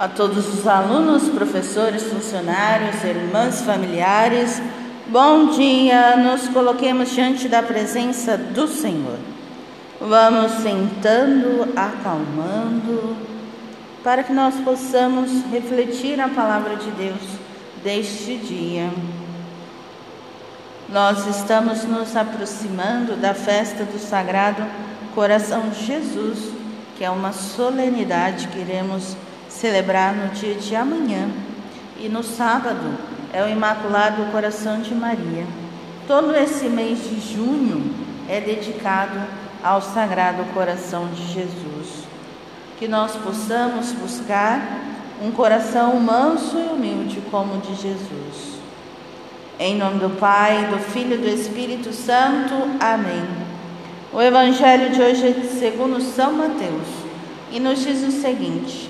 a todos os alunos, professores, funcionários, irmãs, familiares, bom dia. Nos coloquemos diante da presença do Senhor. Vamos sentando, acalmando, para que nós possamos refletir a palavra de Deus deste dia. Nós estamos nos aproximando da festa do Sagrado Coração de Jesus, que é uma solenidade que iremos celebrar no dia de amanhã. E no sábado é o Imaculado Coração de Maria. Todo esse mês de junho é dedicado ao Sagrado Coração de Jesus. Que nós possamos buscar um coração manso e humilde como o de Jesus. Em nome do Pai, do Filho e do Espírito Santo. Amém. O Evangelho de hoje é segundo São Mateus e nos diz o seguinte: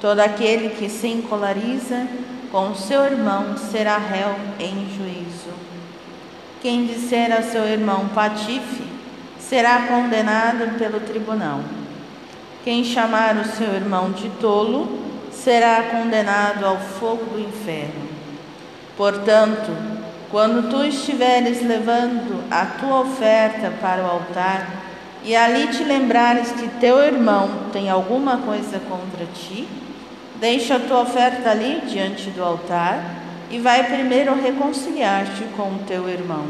Todo aquele que se encolariza com seu irmão será réu em juízo. Quem disser a seu irmão patife será condenado pelo tribunal. Quem chamar o seu irmão de tolo será condenado ao fogo do inferno. Portanto, quando tu estiveres levando a tua oferta para o altar e ali te lembrares que teu irmão tem alguma coisa contra ti, Deixa a tua oferta ali diante do altar e vai primeiro reconciliar-te com o teu irmão.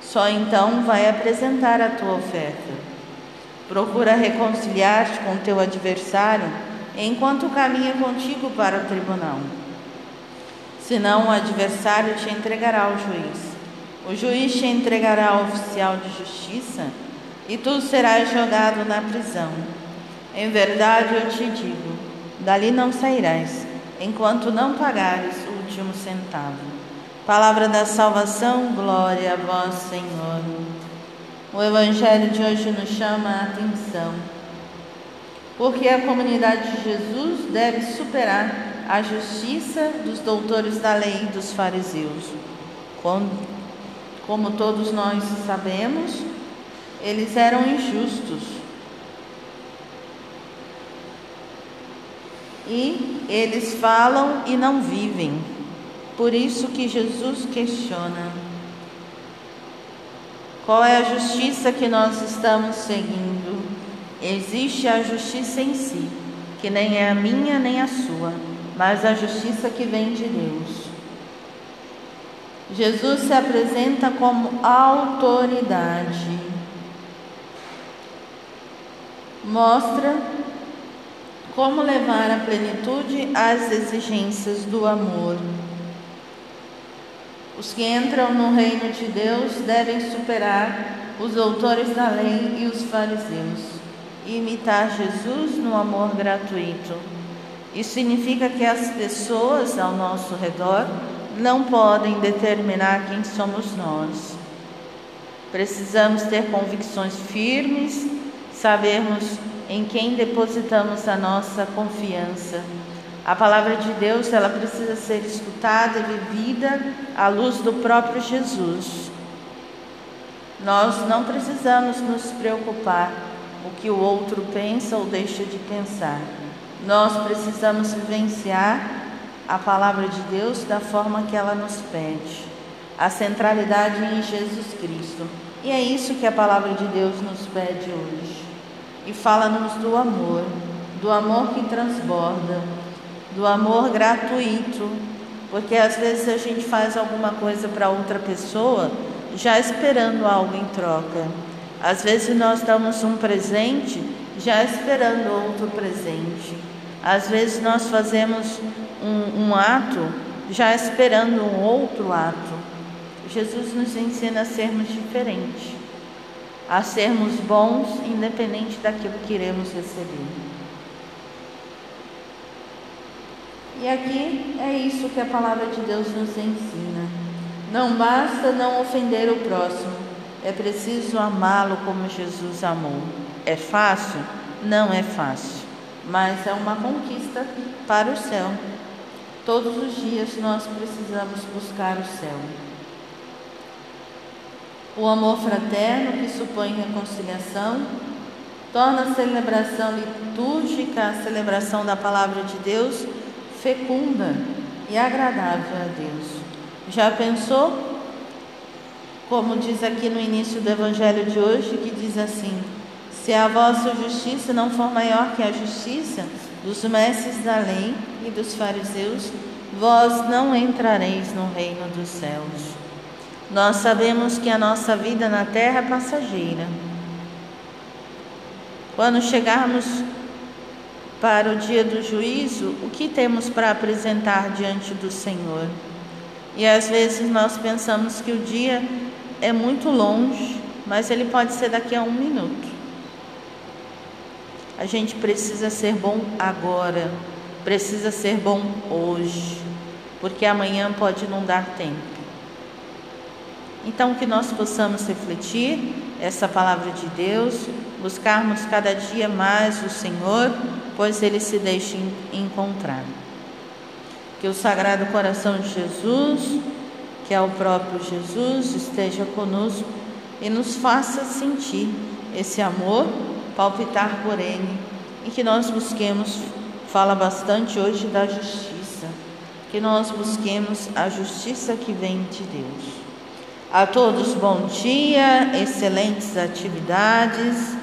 Só então vai apresentar a tua oferta. Procura reconciliar-te com teu adversário enquanto caminha contigo para o tribunal. Senão o adversário te entregará ao juiz. O juiz te entregará ao oficial de justiça e tu serás jogado na prisão. Em verdade eu te digo dali não sairás, enquanto não pagares o último centavo. Palavra da salvação, glória a vós, Senhor. O Evangelho de hoje nos chama a atenção, porque a comunidade de Jesus deve superar a justiça dos doutores da lei e dos fariseus. Como, como todos nós sabemos, eles eram injustos e eles falam e não vivem. Por isso que Jesus questiona: qual é a justiça que nós estamos seguindo? Existe a justiça em si, que nem é a minha nem a sua, mas a justiça que vem de Deus. Jesus se apresenta como autoridade. Mostra como levar à plenitude as exigências do amor. Os que entram no reino de Deus devem superar os autores da lei e os fariseus e imitar Jesus no amor gratuito. Isso significa que as pessoas ao nosso redor não podem determinar quem somos nós. Precisamos ter convicções firmes, sabermos em quem depositamos a nossa confiança. A palavra de Deus, ela precisa ser escutada e vivida à luz do próprio Jesus. Nós não precisamos nos preocupar o que o outro pensa ou deixa de pensar. Nós precisamos vivenciar a palavra de Deus da forma que ela nos pede. A centralidade em Jesus Cristo. E é isso que a palavra de Deus nos pede hoje e fala-nos do amor, do amor que transborda, do amor gratuito, porque às vezes a gente faz alguma coisa para outra pessoa já esperando algo em troca. Às vezes nós damos um presente já esperando outro presente. Às vezes nós fazemos um, um ato já esperando um outro ato. Jesus nos ensina a sermos diferentes a sermos bons, independente daquilo que iremos receber. E aqui é isso que a palavra de Deus nos ensina. Não basta não ofender o próximo, é preciso amá-lo como Jesus amou. É fácil? Não é fácil, mas é uma conquista para o céu. Todos os dias nós precisamos buscar o céu. O amor fraterno, que supõe reconciliação, torna a celebração litúrgica, a celebração da palavra de Deus, fecunda e agradável a Deus. Já pensou? Como diz aqui no início do Evangelho de hoje, que diz assim: Se a vossa justiça não for maior que a justiça dos mestres da lei e dos fariseus, vós não entrareis no reino dos céus. Nós sabemos que a nossa vida na terra é passageira. Quando chegarmos para o dia do juízo, o que temos para apresentar diante do Senhor? E às vezes nós pensamos que o dia é muito longe, mas ele pode ser daqui a um minuto. A gente precisa ser bom agora, precisa ser bom hoje, porque amanhã pode não dar tempo. Então, que nós possamos refletir essa palavra de Deus, buscarmos cada dia mais o Senhor, pois Ele se deixa encontrar. Que o Sagrado Coração de Jesus, que é o próprio Jesus, esteja conosco e nos faça sentir esse amor, palpitar por Ele, e que nós busquemos, fala bastante hoje da justiça, que nós busquemos a justiça que vem de Deus. A todos bom dia, excelentes atividades.